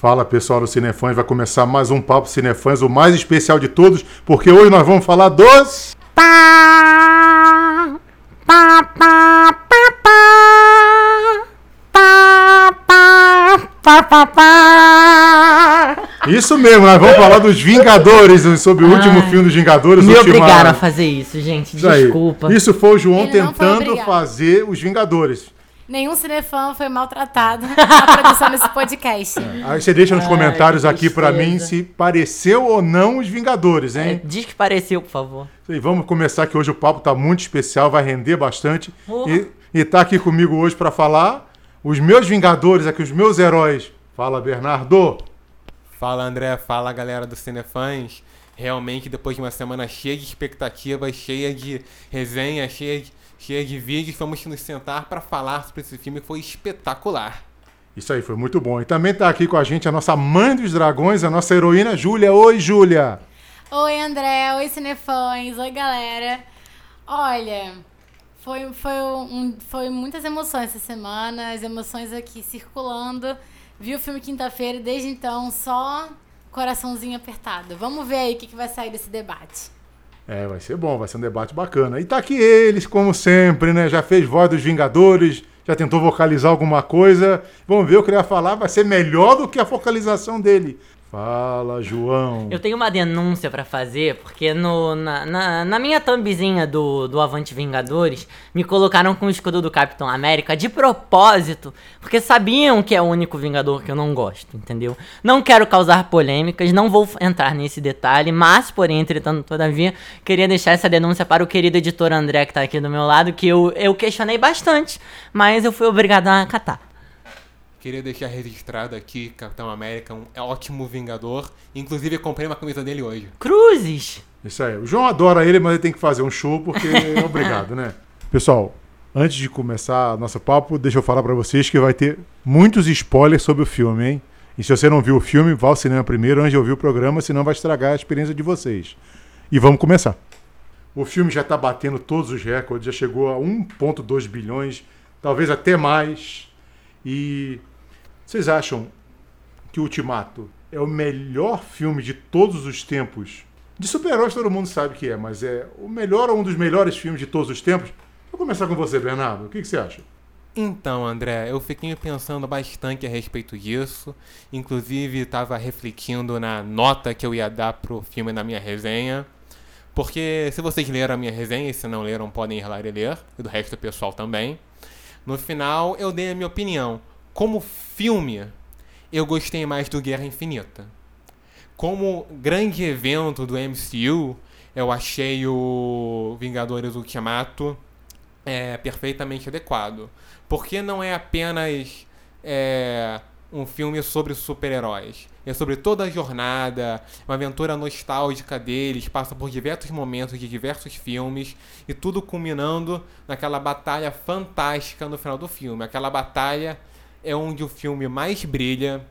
Fala pessoal do Cinefãs, vai começar mais um Papo Cinefãs, o mais especial de todos, porque hoje nós vamos falar dos. Pá, pá, pá, pá, pá, pá, pá, pá, pá, pá. Isso mesmo, nós vamos falar dos Vingadores, sobre o último filme dos Vingadores. Me obrigaram a fazer isso, gente, desculpa. Isso foi o João Ele tentando fazer os Vingadores. Nenhum cinefã foi maltratado na produção desse podcast. É. Aí você deixa nos Ai, comentários aqui para mim se pareceu ou não os Vingadores, hein? É, diz que pareceu, por favor. E vamos começar que hoje o papo tá muito especial, vai render bastante. E, e tá aqui comigo hoje para falar os meus Vingadores, aqui os meus heróis. Fala, Bernardo. Fala, André. Fala, galera do Cinefãs. Realmente, depois de uma semana cheia de expectativas, cheia de resenha, cheia de cheia de vídeos, vamos nos sentar para falar sobre esse filme que foi espetacular. Isso aí, foi muito bom. E também está aqui com a gente a nossa mãe dos dragões, a nossa heroína Júlia. Oi, Júlia! Oi, André. Oi, cinefãs. Oi, galera. Olha, foi, foi, um, foi muitas emoções essa semana, as emoções aqui circulando. Vi o filme quinta-feira e desde então só coraçãozinho apertado. Vamos ver aí o que, que vai sair desse debate. É, vai ser bom, vai ser um debate bacana. E tá aqui eles, como sempre, né? Já fez voz dos Vingadores, já tentou vocalizar alguma coisa. Vamos ver o que ele vai falar, vai ser melhor do que a focalização dele. Fala, João. Eu tenho uma denúncia para fazer, porque no, na, na, na, minha thumbzinha do, do Avante Vingadores, me colocaram com o escudo do Capitão América de propósito, porque sabiam que é o único Vingador que eu não gosto, entendeu? Não quero causar polêmicas, não vou entrar nesse detalhe, mas, porém, entretanto, todavia, queria deixar essa denúncia para o querido editor André, que tá aqui do meu lado, que eu, eu questionei bastante, mas eu fui obrigado a acatar. Queria deixar registrado aqui, Capitão América, um ótimo Vingador. Inclusive, eu comprei uma camisa dele hoje. Cruzes! Isso aí. O João adora ele, mas ele tem que fazer um show porque é obrigado, né? Pessoal, antes de começar nosso papo, deixa eu falar para vocês que vai ter muitos spoilers sobre o filme, hein? E se você não viu o filme, vá ao cinema primeiro antes de ouvir o programa, senão vai estragar a experiência de vocês. E vamos começar. O filme já está batendo todos os recordes, já chegou a 1,2 bilhões, talvez até mais. E vocês acham que Ultimato é o melhor filme de todos os tempos? De super-heróis todo mundo sabe que é, mas é o melhor ou um dos melhores filmes de todos os tempos? Vou começar com você, Bernardo. O que, que você acha? Então, André, eu fiquei pensando bastante a respeito disso. Inclusive, estava refletindo na nota que eu ia dar pro filme na minha resenha. Porque se vocês leram a minha resenha, e se não leram, podem ir lá e ler, e do resto do pessoal também. No final, eu dei a minha opinião como filme, eu gostei mais do Guerra Infinita. Como grande evento do MCU, eu achei o Vingadores Ultimato é, perfeitamente adequado. Porque não é apenas é, um filme sobre super-heróis. É sobre toda a jornada, uma aventura nostálgica deles, passa por diversos momentos de diversos filmes e tudo culminando naquela batalha fantástica no final do filme. Aquela batalha é onde o filme mais brilha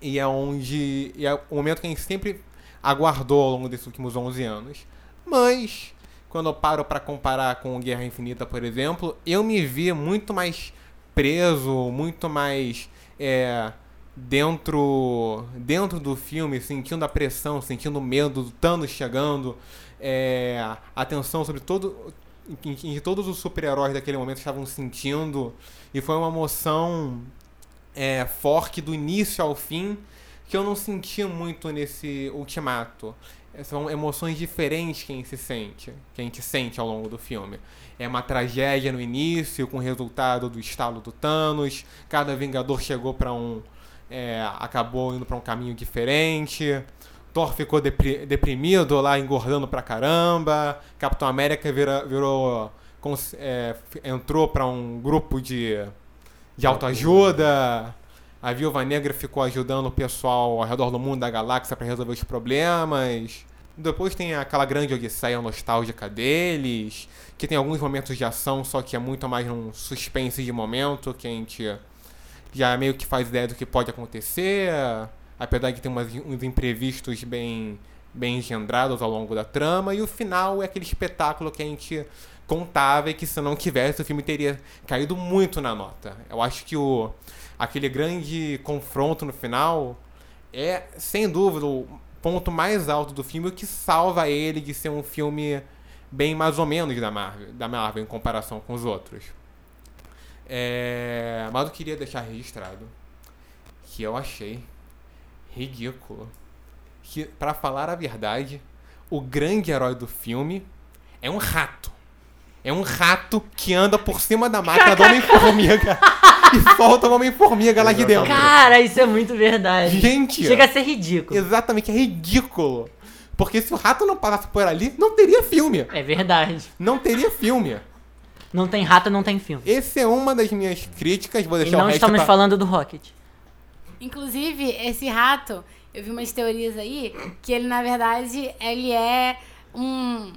e é onde e é o momento que a gente sempre aguardou ao longo desses últimos 11 anos. Mas quando eu paro para comparar com Guerra Infinita, por exemplo, eu me vi muito mais preso, muito mais é, dentro dentro do filme, sentindo a pressão, sentindo o medo do Thanos chegando, é, a tensão sobre todo em que todos os super-heróis daquele momento estavam sentindo. E foi uma emoção é, forte do início ao fim que eu não senti muito nesse ultimato. São emoções diferentes que a gente sente, que a gente sente ao longo do filme. É uma tragédia no início, com o resultado do estalo do Thanos. Cada Vingador chegou para um. É, acabou indo para um caminho diferente. Thor ficou deprimido lá, engordando pra caramba. Capitão América vira, virou. É, entrou para um grupo de, de autoajuda. A Viúva Negra ficou ajudando o pessoal ao redor do mundo da galáxia para resolver os problemas. Depois tem aquela grande odisseia nostálgica deles, que tem alguns momentos de ação, só que é muito mais um suspense de momento, que a gente já meio que faz ideia do que pode acontecer apesar de ter umas, uns imprevistos bem, bem engendrados ao longo da trama, e o final é aquele espetáculo que a gente contava e que se não tivesse o filme teria caído muito na nota. Eu acho que o aquele grande confronto no final é, sem dúvida, o ponto mais alto do filme, o que salva ele de ser um filme bem mais ou menos da Marvel, da Marvel em comparação com os outros. É, mas eu queria deixar registrado que eu achei ridículo que, para falar a verdade, o grande herói do filme é um rato. É um rato que anda por cima da máquina do Homem-Formiga e solta o Homem-Formiga lá de dentro. Cara, isso é muito verdade. Gente, Chega a ser ridículo. exatamente, é ridículo. Porque se o rato não passasse por ali, não teria filme. É verdade. Não teria filme. Não tem rato, não tem filme. Essa é uma das minhas críticas. Vou E deixar o não resto estamos pra- falando do Rocket. Inclusive, esse rato, eu vi umas teorias aí, que ele, na verdade, ele é um,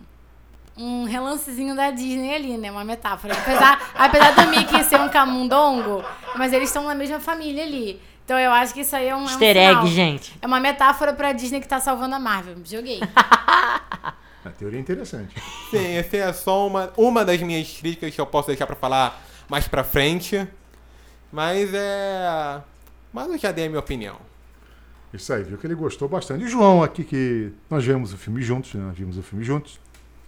um relancezinho da Disney ali, né? Uma metáfora. Apesar, apesar do Mickey ser um camundongo, mas eles estão na mesma família ali. Então eu acho que isso aí é um, é um Easter sinal. egg, gente. É uma metáfora pra Disney que tá salvando a Marvel. Joguei. A teoria é interessante. Sim, essa é só uma, uma das minhas críticas que eu posso deixar pra falar mais pra frente. Mas é. Mas eu já dei a minha opinião. Isso aí, viu que ele gostou bastante. E o João aqui, que nós vemos o filme juntos, né? Nós vimos o filme juntos.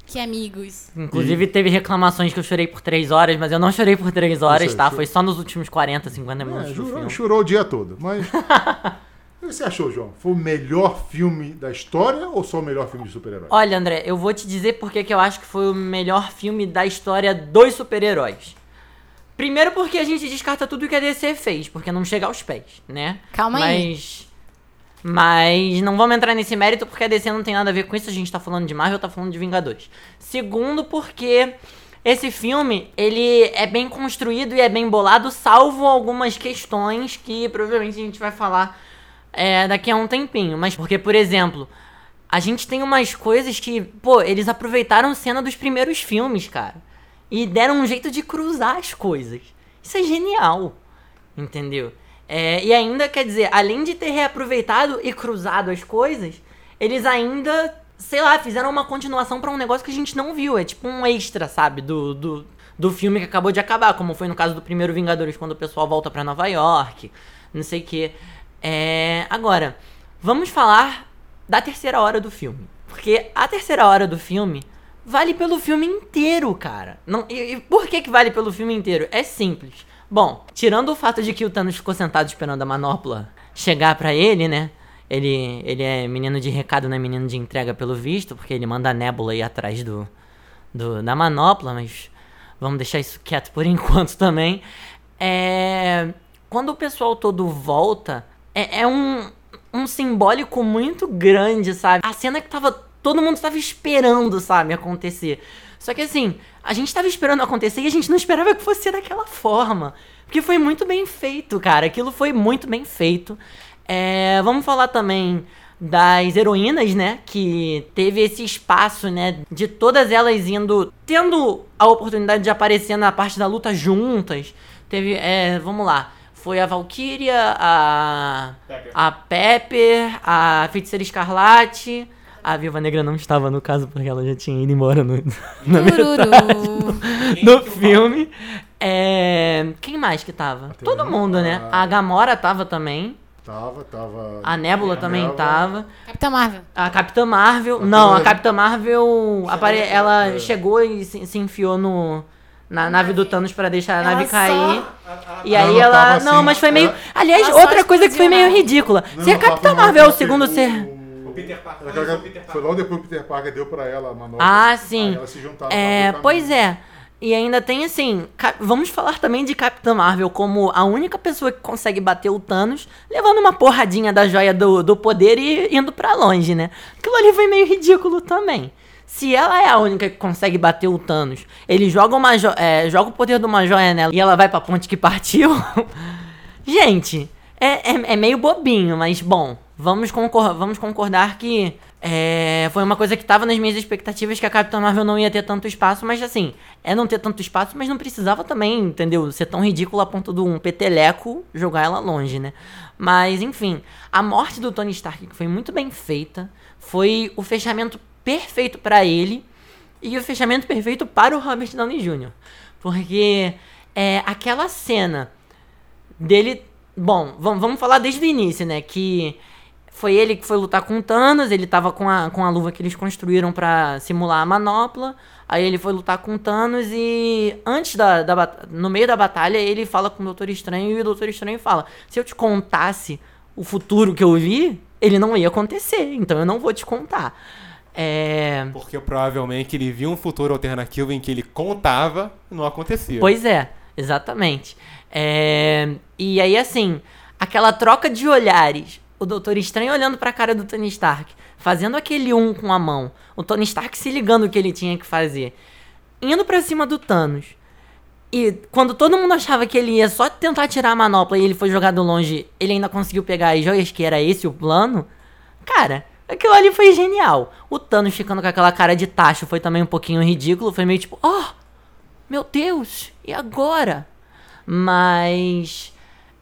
Que amigos. Inclusive, teve reclamações que eu chorei por 3 horas, mas eu não chorei por 3 horas, aí, tá? Foi só nos últimos 40, 50 minutos É, filme. chorou o dia todo. Mas. o que você achou, João? Foi o melhor filme da história ou só o melhor filme de super-herói? Olha, André, eu vou te dizer porque que eu acho que foi o melhor filme da história dos super-heróis. Primeiro porque a gente descarta tudo que a DC fez, porque não chega aos pés, né? Calma aí. Mas. Não vamos entrar nesse mérito porque a DC não tem nada a ver com isso. A gente tá falando de Marvel, tá falando de Vingadores. Segundo, porque esse filme, ele é bem construído e é bem bolado, salvo algumas questões que provavelmente a gente vai falar é, daqui a um tempinho. Mas porque, por exemplo, a gente tem umas coisas que, pô, eles aproveitaram cena dos primeiros filmes, cara. E deram um jeito de cruzar as coisas. Isso é genial. Entendeu? É, e ainda, quer dizer, além de ter reaproveitado e cruzado as coisas, eles ainda, sei lá, fizeram uma continuação pra um negócio que a gente não viu. É tipo um extra, sabe? Do, do, do filme que acabou de acabar, como foi no caso do primeiro Vingadores, quando o pessoal volta pra Nova York, não sei o quê. É, agora, vamos falar da terceira hora do filme. Porque a terceira hora do filme vale pelo filme inteiro, cara. Não, e, e por que, que vale pelo filme inteiro? É simples. Bom, tirando o fato de que o Thanos ficou sentado esperando a manopla chegar pra ele, né? Ele, ele é menino de recado, não é menino de entrega pelo visto, porque ele manda a Nebula ir atrás do, do, da manopla, mas vamos deixar isso quieto por enquanto também. É, quando o pessoal todo volta, é, é um, um simbólico muito grande, sabe? A cena que tava. Todo mundo tava esperando, sabe, acontecer. Só que assim, a gente tava esperando acontecer e a gente não esperava que fosse daquela forma. Porque foi muito bem feito, cara. Aquilo foi muito bem feito. É, vamos falar também das heroínas, né? Que teve esse espaço, né? De todas elas indo. Tendo a oportunidade de aparecer na parte da luta juntas. Teve. É, vamos lá. Foi a Valkyria, a. A Pepper, a Feiticeira Escarlate. A Viúva Negra não estava no caso porque ela já tinha ido embora no, na metade do, do filme. É, quem mais que tava? Até Todo a- mundo, né? A Gamora tava também. Tava, tava. A Nebula também Nebula. tava. Capitã Marvel. A Capitã Marvel. Capitã não, a. Capitã Marvel. apare- ela é. chegou e se, se enfiou no. Na nave do Thanos pra deixar a Ela nave só- cair. E Ela aí não ela. tava não, assim, mas foi meio. ela- Aliás, Ela só outra coisa que foi meio a ridícula. Não, Se a Capitã Marvel é o segundo ser. O Peter Parker. O Peter Foi Parker. logo depois que o Peter Parker deu pra ela a manobra. Ah, sim. Aí elas se juntaram É, pois é. E ainda tem assim, vamos falar também de Capitã Marvel como a única pessoa que consegue bater o Thanos, levando uma porradinha da joia do, do poder e indo pra longe, né? Aquilo ali foi meio ridículo também. Se ela é a única que consegue bater o Thanos, ele joga, uma jo- é, joga o poder de uma joia nela e ela vai pra ponte que partiu. Gente, é, é, é meio bobinho, mas bom, vamos, concor vamos concordar que é, foi uma coisa que tava nas minhas expectativas que a Capitã Marvel não ia ter tanto espaço, mas assim, é não ter tanto espaço, mas não precisava também, entendeu? Ser tão ridículo a ponto de um peteleco jogar ela longe, né? Mas enfim, a morte do Tony Stark foi muito bem feita, foi o fechamento perfeito pra ele e o fechamento perfeito para o Robert Downey Jr. Porque é, aquela cena dele. Bom, vamos falar desde o início, né? Que foi ele que foi lutar com o Thanos, ele tava com a, com a luva que eles construíram pra simular a manopla. Aí ele foi lutar com o Thanos e antes da, da no meio da batalha ele fala com o Doutor Estranho e o Doutor Estranho fala: "Se eu te contasse o futuro que eu vi, ele não ia acontecer, então eu não vou te contar". É, Porque provavelmente ele viu um futuro alternativo em que ele contava e não acontecia. Pois é, exatamente. É, E aí, assim, aquela troca de olhares, o Doutor Estranho olhando pra cara do Tony Stark, fazendo aquele um com a mão, o Tony Stark se ligando o que ele tinha que fazer, indo pra cima do Thanos. E quando todo mundo achava que ele ia só tentar tirar a manopla e ele foi jogado longe, ele ainda conseguiu pegar as joias, que era esse o plano. Cara, aquilo ali foi genial. O Thanos ficando com aquela cara de tacho foi também um pouquinho ridículo. Foi meio tipo, oh, meu Deus, e agora? Mas.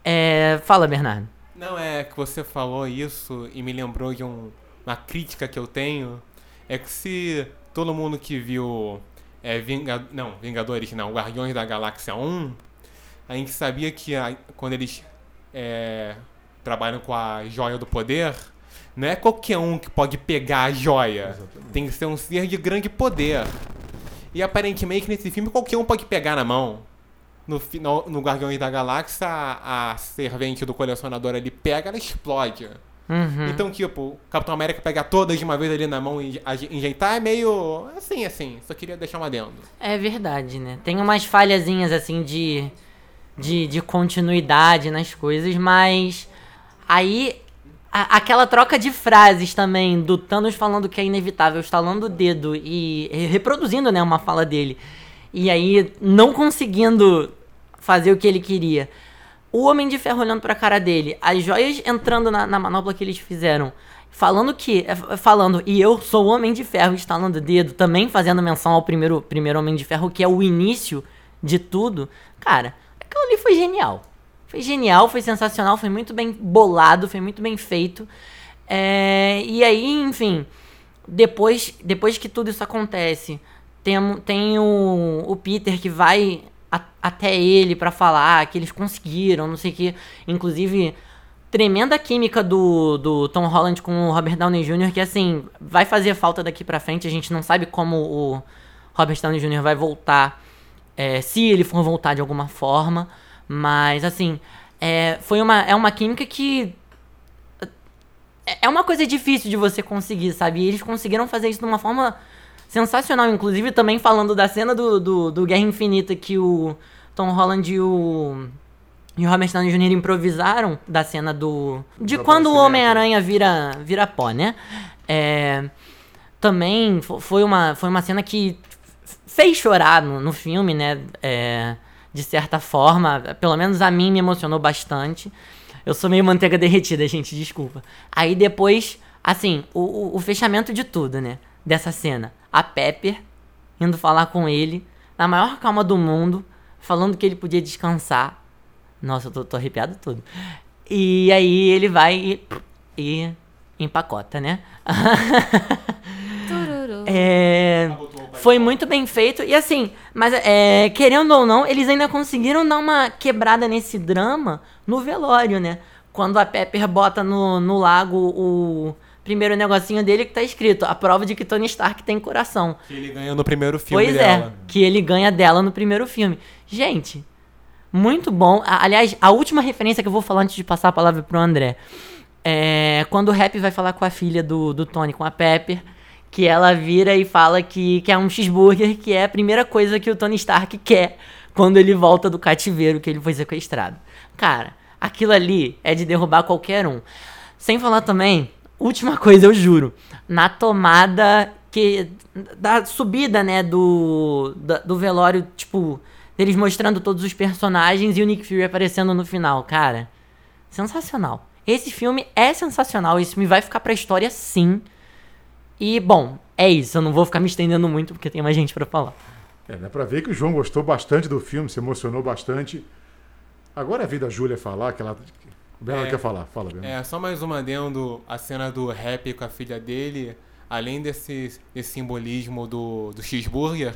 É, fala, Bernardo. Não, é que você falou isso e me lembrou de um- uma crítica que eu tenho. É que se todo mundo que viu é, não, Vingadores não, Guardiões da Galáxia 1, a gente sabia que a- quando eles é, trabalham com a joia do poder, não é qualquer um que pode pegar a joia. Tem que ser um ser de grande poder. E aparentemente nesse filme qualquer um pode pegar na mão. No, final, no Guardiões da Galáxia, a, a servente do colecionador ali pega, ela explode. Uhum. Então, tipo, o Capitão América pegar todas de uma vez ali na mão e enjeitar é meio assim, assim. Só queria deixar uma adendo. É verdade, né? Tem umas falhazinhas assim de, de, de continuidade nas coisas, mas aí a- aquela troca de frases também do Thanos falando que é inevitável, estalando o dedo e, e reproduzindo, né, uma fala dele. E aí não conseguindo fazer o que ele queria. O Homem de Ferro olhando pra cara dele, as joias entrando na, na manopla que eles fizeram, falando que. é, Falando, e eu sou o Homem de Ferro, estalando o dedo, também fazendo menção ao primeiro, primeiro Homem de Ferro, que é o início de tudo. Cara, aquilo ali foi genial. Foi genial, foi sensacional, foi muito bem bolado, foi muito bem feito. É, e aí, enfim, depois, depois que tudo isso acontece, tem, tem o, o Peter que vai a- até ele pra falar que eles conseguiram, não sei o que. Inclusive, tremenda química do, do Tom Holland com o Robert Downey Jr., que assim, vai fazer falta daqui pra frente. A gente não sabe como o Robert Downey Jr. vai voltar, é, se ele for voltar de alguma forma. Mas, assim, é, foi uma, é uma química que é- é uma coisa difícil de você conseguir, sabe? E eles conseguiram fazer isso de uma forma sensacional. Inclusive, também falando da cena do, do, do Guerra Infinita que o Tom Holland e o. E o Robert Downey Jr. improvisaram da cena do. De Do quando o. Homem-Aranha vira, vira pó, né? É, também fo- foi uma, foi uma cena que fez chorar no, no filme, né? É, de certa forma. Pelo menos a mim me emocionou bastante. Eu sou meio manteiga derretida, gente, desculpa. Aí depois, assim, o, o, o fechamento de tudo, né? Dessa cena. A Pepper indo falar com ele, na maior calma do mundo, falando que ele podia descansar. Nossa, eu tô, tô arrepiado tudo. E aí ele vai e, e empacota, né? É, foi muito bem feito. E assim, mas é, querendo ou não, eles ainda conseguiram dar uma quebrada nesse drama no velório, né? Quando a Pepper bota no, no lago o primeiro negocinho dele que tá escrito: a prova de que Tony Stark tem coração. Que ele ganhou no primeiro filme Pois dela. é, que ele ganha dela no primeiro filme. Gente, muito bom. Aliás, a última referência que eu vou falar antes de passar a palavra pro André é quando o Rap vai falar com a filha do, do Tony, com a Pepper, que ela vira e fala que quer um cheeseburger, que é a primeira coisa que o Tony Stark quer quando ele volta do cativeiro que ele foi sequestrado. Cara, aquilo ali é de derrubar qualquer um. Sem falar também, última coisa, eu juro, na tomada que da subida, né, do da- do velório, tipo, deles mostrando todos os personagens e o Nick Fury aparecendo no final, cara. Sensacional. Esse filme é sensacional, esse filme vai ficar pra história sim. E bom, é isso, eu não vou ficar me estendendo muito porque tem mais gente pra falar. É, dá pra ver que o João gostou bastante do filme, se emocionou bastante. Agora é a vida da Júlia falar, que ela. O Bernardo É. quer falar. Fala, Bernardo. É, só mais uma adendo, a cena do rap com a filha dele, além desse, desse simbolismo do, do cheeseburger,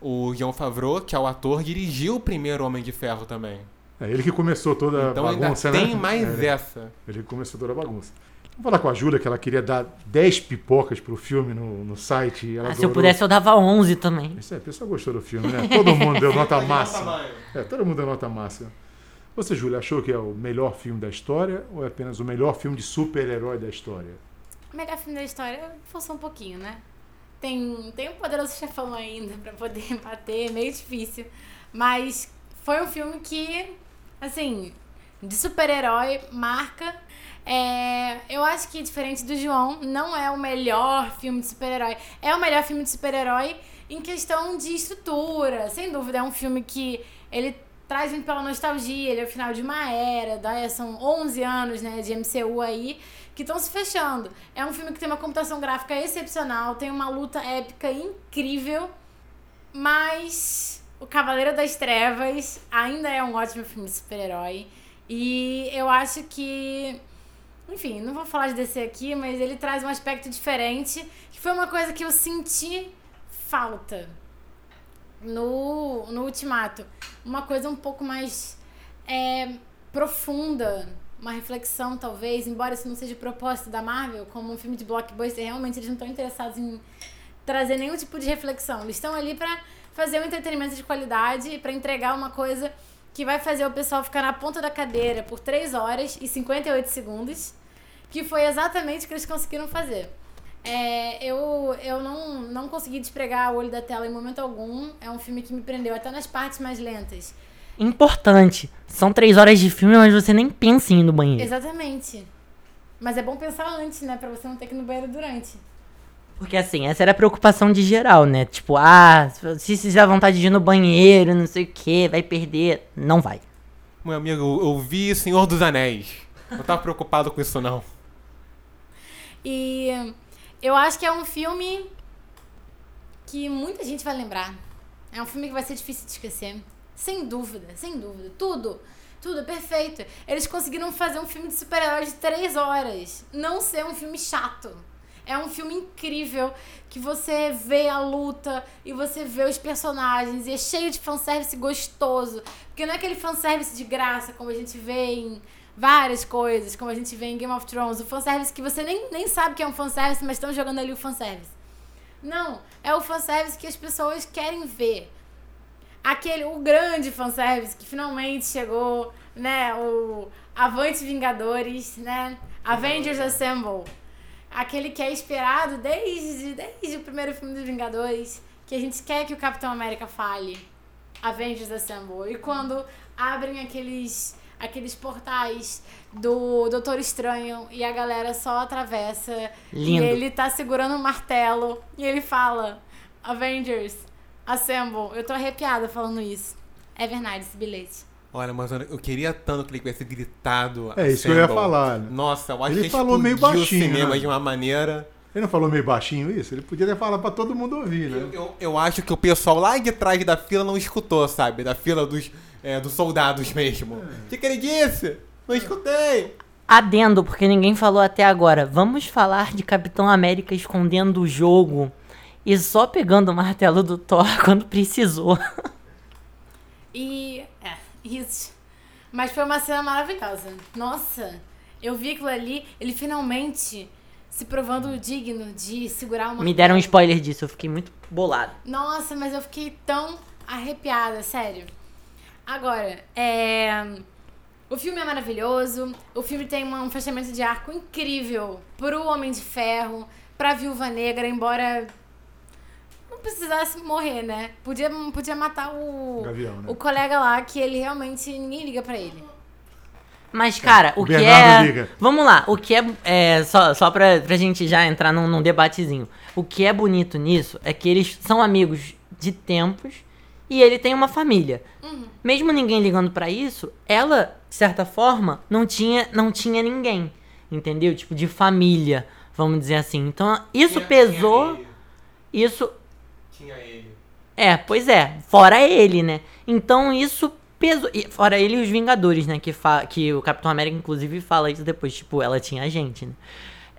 o John Favreau, que é o ator, dirigiu o primeiro Homem de Ferro também. É ele que começou toda Então a ainda bagunça, tem né? mais É, essa. ele que começou toda a bagunça. Vamos falar com a Júlia que ela queria dar 10 pipocas pro filme no, no site. e Ela Ah, se eu pudesse, eu dava 11 também. Isso aí, a pessoa gostou do filme, né? Todo mundo deu nota máxima. É, todo mundo deu nota máxima. Você, Júlia, achou que é o melhor filme da história ou é apenas o melhor filme de super-herói da história? Melhor filme da história, forçou um pouquinho, né? Tem, tem um poderoso chefão ainda pra poder bater, meio difícil. Mas foi um filme que, assim, de super-herói, marca. É, eu acho que, diferente do João, não é o melhor filme de super-herói. É o melhor filme de super-herói em questão de estrutura. Sem dúvida, é um filme que ele traz pela nostalgia. Ele é o final de uma era, da- são 11 anos né, de MCU aí que estão se fechando. É um filme que tem uma computação gráfica excepcional, tem uma luta épica incrível, mas O Cavaleiro das Trevas ainda é um ótimo filme de super-herói. E eu acho que. Enfim, não vou falar de DC aqui, mas ele traz um aspecto diferente, que foi uma coisa que eu senti falta no, no Ultimato. Uma coisa um pouco mais é, profunda, uma reflexão talvez, embora isso não seja propósito da Marvel, como um filme de blockbuster, realmente eles não estão interessados em trazer nenhum tipo de reflexão. Eles estão ali pra fazer um entretenimento de qualidade, pra entregar uma coisa que vai fazer o pessoal ficar na ponta da cadeira por 3 horas e 58 segundos, que foi exatamente o que eles conseguiram fazer. É, eu eu não, não consegui despregar o olho da tela em momento algum. É um filme que me prendeu até nas partes mais lentas. Importante. São três horas de filme, mas você nem pensa em ir no banheiro. Exatamente. Mas é bom pensar antes, né? Pra você não ter que ir no banheiro durante. Porque assim, essa era a preocupação de geral, né? Tipo, ah, se fizer vontade de ir no banheiro, não sei o que, vai perder. Não vai. Meu amigo, eu, eu vi Senhor dos Anéis. Não tava preocupado com isso, não. E eu acho que é um filme que muita gente vai lembrar. É um filme que vai ser difícil de esquecer. Sem dúvida, sem dúvida. Tudo, tudo perfeito. Eles conseguiram fazer um filme de super-heróis de três horas. Não ser um filme chato. É um filme incrível que você vê a luta e você vê os personagens e é cheio de fanservice gostoso. Porque não é aquele fanservice de graça como a gente vê em várias coisas, como a gente vê em Game of Thrones. O fanservice que você nem, nem sabe que é um fanservice, mas estão jogando ali o fanservice. Não, é o fanservice que as pessoas querem ver. Aquele, o grande fanservice que finalmente chegou, né? O Avante Vingadores, né? Avengers Assemble. Aquele que é esperado desde, desde o primeiro filme dos Vingadores, que a gente quer que o Capitão América fale. Avengers Assemble. E quando abrem aqueles aqueles portais do Doutor Estranho e a galera só atravessa Lindo. e ele tá segurando um martelo e ele fala Avengers Assemble. Eu tô arrepiada falando isso. É verdade esse bilhete. Olha, mas eu queria tanto que ele tivesse gritado. É isso que eu ia falar. né? Nossa, eu acho Ele que falou meio baixinho, o cinema né? de uma maneira. Ele não falou meio baixinho isso? Ele podia ter falado pra todo mundo ouvir, né? Eu, eu, eu acho que o pessoal lá de trás da fila não escutou, sabe? Da fila dos, é, dos soldados mesmo. O que, que ele disse? Não escutei. Adendo, porque ninguém falou até agora. Vamos falar de Capitão América escondendo o jogo e só pegando o martelo do Thor quando precisou. E. É, isso. Mas foi uma cena maravilhosa. Nossa, eu vi aquilo ali, ele finalmente se provando digno de segurar uma. Me deram um spoiler disso, eu fiquei muito bolado. Nossa, mas eu fiquei tão arrepiada, sério. Agora, é. O filme é maravilhoso. O filme tem um fechamento de arco incrível pro Homem de Ferro, pra Viúva Negra, embora não precisasse morrer, né? Podia, podia matar o, Gavião, né? o colega lá, que ele realmente ninguém liga pra ele. Mas, cara, o, o que é. liga. Vamos lá, o que é. é só só pra, pra gente já entrar num, num debatezinho. O que é bonito nisso é que eles são amigos de tempos e ele tem uma família. Mesmo ninguém ligando pra isso, ela, de certa forma, não tinha, não tinha ninguém. Entendeu? Tipo, de família, vamos dizer assim. Então, isso Tinha- pesou. Tinha ele. Isso Tinha ele. é, pois é, fora ele, né? Então isso pesou. e Fora ele e os Vingadores, né? Que, fa... que o Capitão América, inclusive, fala isso depois. Tipo, ela tinha a gente, né?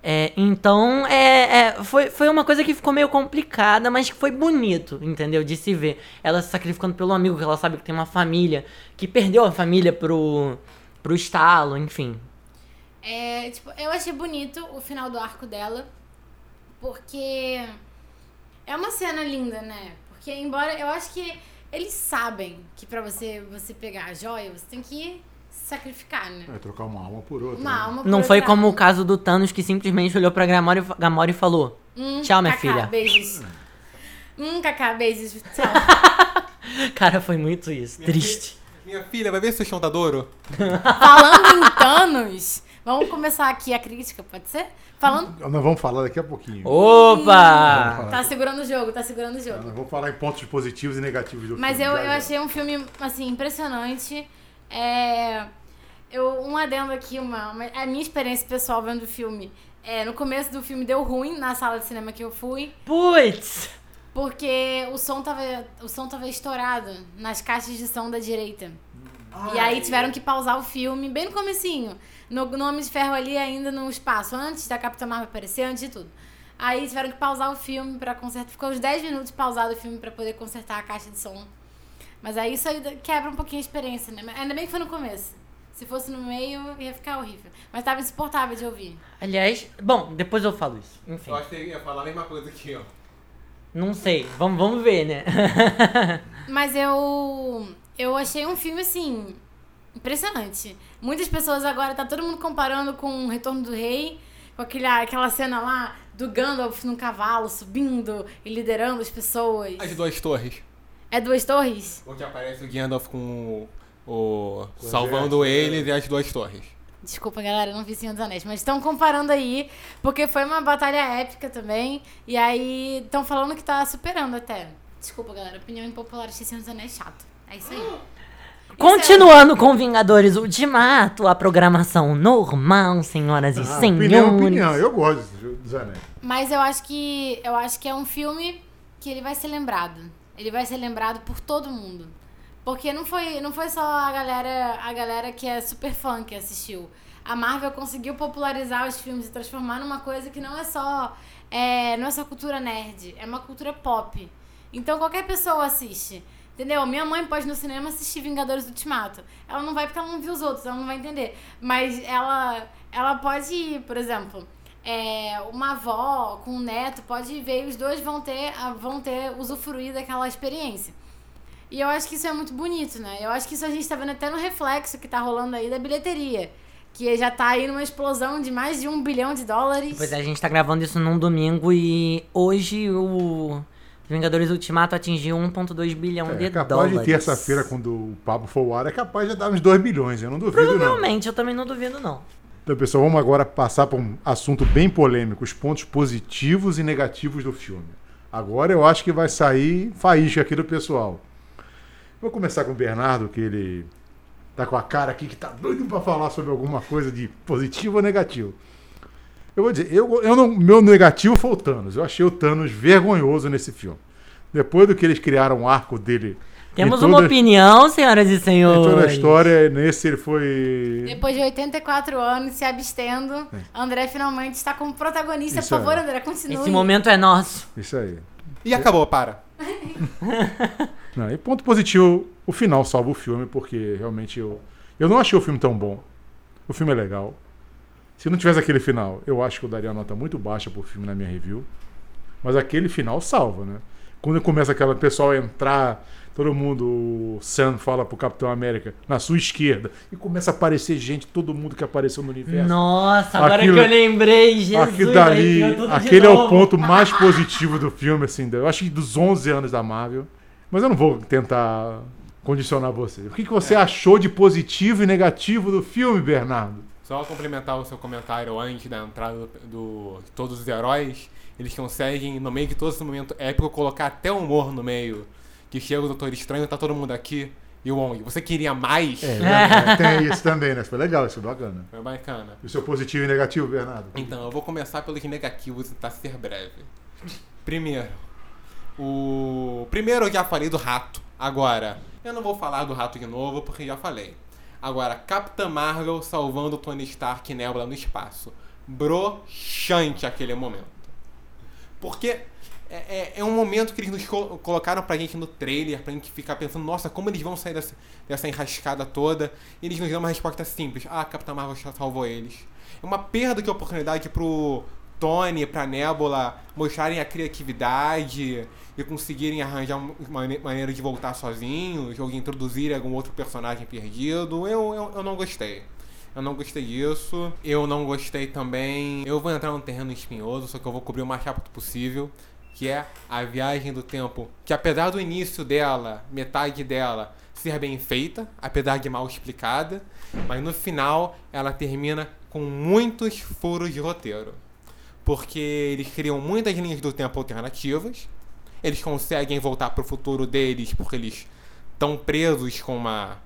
É, então, é, é, foi, foi uma coisa que ficou meio complicada, mas que foi bonito, entendeu? De se ver. Ela se sacrificando pelo amigo, que ela sabe que tem uma família, que perdeu a família pro, pro estalo, enfim. É, tipo, eu achei bonito o final do arco dela, porque é uma cena linda, né? Porque embora eu acho que eles sabem que pra você você pegar a joia, você tem que se sacrificar, né? É trocar uma alma por outra. Uma né? alma por Não foi como o caso do Thanos que simplesmente olhou pra Gamora e, Gamora e falou: Hum, Tchau, minha Cacá, filha. beijos. Hum, Cacá, beijos. Tchau. Cara, foi muito isso. Triste. Minha filha, vai ver seu chão tá duro? Falando em Thanos, vamos começar aqui a crítica, pode ser? Falando. Nós vamos falar daqui a pouquinho. Opa! Tá segurando o jogo, tá segurando o jogo. Nós vamos falar em pontos positivos e negativos do Mas filme. eu, já, eu já. achei um filme, assim, impressionante. É, eu, um adendo aqui, uma, uma- a minha experiência pessoal vendo o filme. É, no começo do filme deu ruim na sala de cinema que eu fui, Putz! porque o som tava, o som tava estourado nas caixas de som da direita. E aí tiveram que pausar o filme bem no comecinho. No, no Homem de Ferro ali ainda no espaço, antes da Capitã Marvel aparecer, antes de tudo. Aí tiveram que pausar o filme pra consertar. Ficou uns 10 minutos pausado o filme pra poder consertar a caixa de som. Mas aí isso aí quebra um pouquinho a experiência, né? Mas Ainda bem que foi no começo. Se fosse no meio, ia ficar horrível. Mas tava insuportável de ouvir. Aliás, bom, depois eu falo isso. Enfim, Eu acho que ele ia falar a mesma coisa aqui, ó. não sei. Vamos, vamos ver, né? Mas eu. Eu achei um filme, assim. Impressionante. Muitas pessoas agora, tá todo mundo comparando com o Retorno do Rei, com aquele, aquela cena lá do Gandalf num cavalo subindo e liderando as pessoas. As duas torres. É duas torres? Onde aparece o Gandalf com o. o salvando eles e as duas torres. Desculpa, galera, eu não vi Senhor dos Anéis, mas estão comparando aí, porque foi uma batalha épica também. E aí estão falando que tá superando até. Desculpa, galera, opinião impopular, achei Senhor dos Anéis chato. É isso aí. Continuando com Vingadores Ultimato, a programação normal, senhoras e Ah, senhores. opinião, é opinião. Eu gosto dos anéis. Mas eu acho que eu acho que é um filme que ele vai ser lembrado. Ele vai ser lembrado por todo mundo. Porque não foi, não foi só a galera, a galera que é super fã que assistiu. A Marvel conseguiu popularizar os filmes e transformar numa coisa que não é só é, não é só cultura nerd, é uma cultura pop. Então qualquer pessoa assiste. Entendeu? Minha mãe pode ir no cinema assistir Vingadores Ultimato. Ela não vai porque ela não viu os outros, ela não vai entender. Mas ela, ela pode ir, por exemplo, é, uma avó com um neto pode ver e os dois vão ter, ah, vão ter usufruir daquela experiência. E eu acho que isso é muito bonito, né? Eu acho que isso a gente tá vendo até no reflexo que tá rolando aí da bilheteria. Que já tá aí numa explosão de mais de um bilhão de dólares. Pois é, a gente tá gravando isso num domingo e hoje o Vingadores Ultimato atingiu 1.2 bilhão É, de capaz dólares. de terça-feira, quando o papo for ao ar, é capaz de dar uns 2 bilhões. Eu não duvido, não. Provavelmente, eu também não duvido, não. Então, pessoal, vamos agora passar para um assunto bem polêmico: os pontos positivos e negativos do filme. Agora eu acho que vai sair faísca aqui do pessoal. Vou começar com o Bernardo, que ele tá com a cara aqui que tá doido para falar sobre alguma coisa de positivo ou negativo. Eu vou dizer, eu, eu não, meu negativo foi o Thanos. Eu achei o Thanos vergonhoso nesse filme. Depois do que eles criaram o arco dele. Temos em uma toda- opinião, senhoras e Em senhores. toda a história, nesse ele foi. Depois de 84 anos se abstendo, André finalmente está como protagonista. Isso Por favor, aí. André, continue. Esse momento é nosso. Isso aí. E acabou, para. Não, e ponto positivo, o final salva o filme, porque realmente eu. Eu não achei o filme tão bom. O filme é legal. Se não tivesse aquele final, eu acho que eu daria uma nota muito baixa pro filme na minha review. Mas aquele final salva, né? Quando começa aquela pessoal a entrar, todo mundo, o Sam fala pro Capitão América, na sua esquerda, e começa a aparecer gente, todo mundo que apareceu no universo. Nossa, agora Aquilo- que eu lembrei, Jesus. Aquilo dali, aquele é o ponto mais positivo do filme, assim, eu acho que dos 11 anos da Marvel. Mas eu não vou tentar condicionar você. O que, que você achou de positivo e negativo do filme, Bernardo? Só complementar o seu comentário antes da entrada do, do- de todos os heróis, eles conseguem, no meio de todo esse momento épico, colocar até humor no meio. Que chega o Doutor Estranho, tá todo mundo aqui. E o Wong, você queria mais? É, né? tem isso também, né? Foi legal, isso foi bacana. Foi bacana. E o seu positivo e negativo, Bernardo? Então, eu vou começar pelos negativos e tentar ser breve. Primeiro, o. Primeiro eu já falei do rato. Agora, eu não vou falar do rato de novo porque já falei. Agora, Capitã Marvel salvando Tony Stark e Nebula no espaço. Broxante aquele momento. Porque é, é, é um momento que eles nos col colocaram pra gente no trailer, pra gente ficar pensando, nossa, como eles vão sair dessa, dessa enrascada toda. E eles nos dão uma resposta simples. Ah, Capitã Marvel salvou eles. É uma perda de oportunidade pro Tony, pra Nebula mostrarem a criatividade e conseguirem arranjar uma maneira de voltar sozinhos ou introduzir algum outro personagem perdido. Eu, eu, eu não gostei. Eu não gostei disso. Eu não gostei também. Eu vou entrar num terreno espinhoso, só que eu vou cobrir o mais rápido possível. Que é a viagem do tempo. Que apesar do início dela, metade dela, ser bem feita, apesar de mal explicada, mas no final ela termina com muitos furos de roteiro. Porque eles criam muitas linhas do tempo alternativas, eles conseguem voltar para o futuro deles porque eles estão presos com uma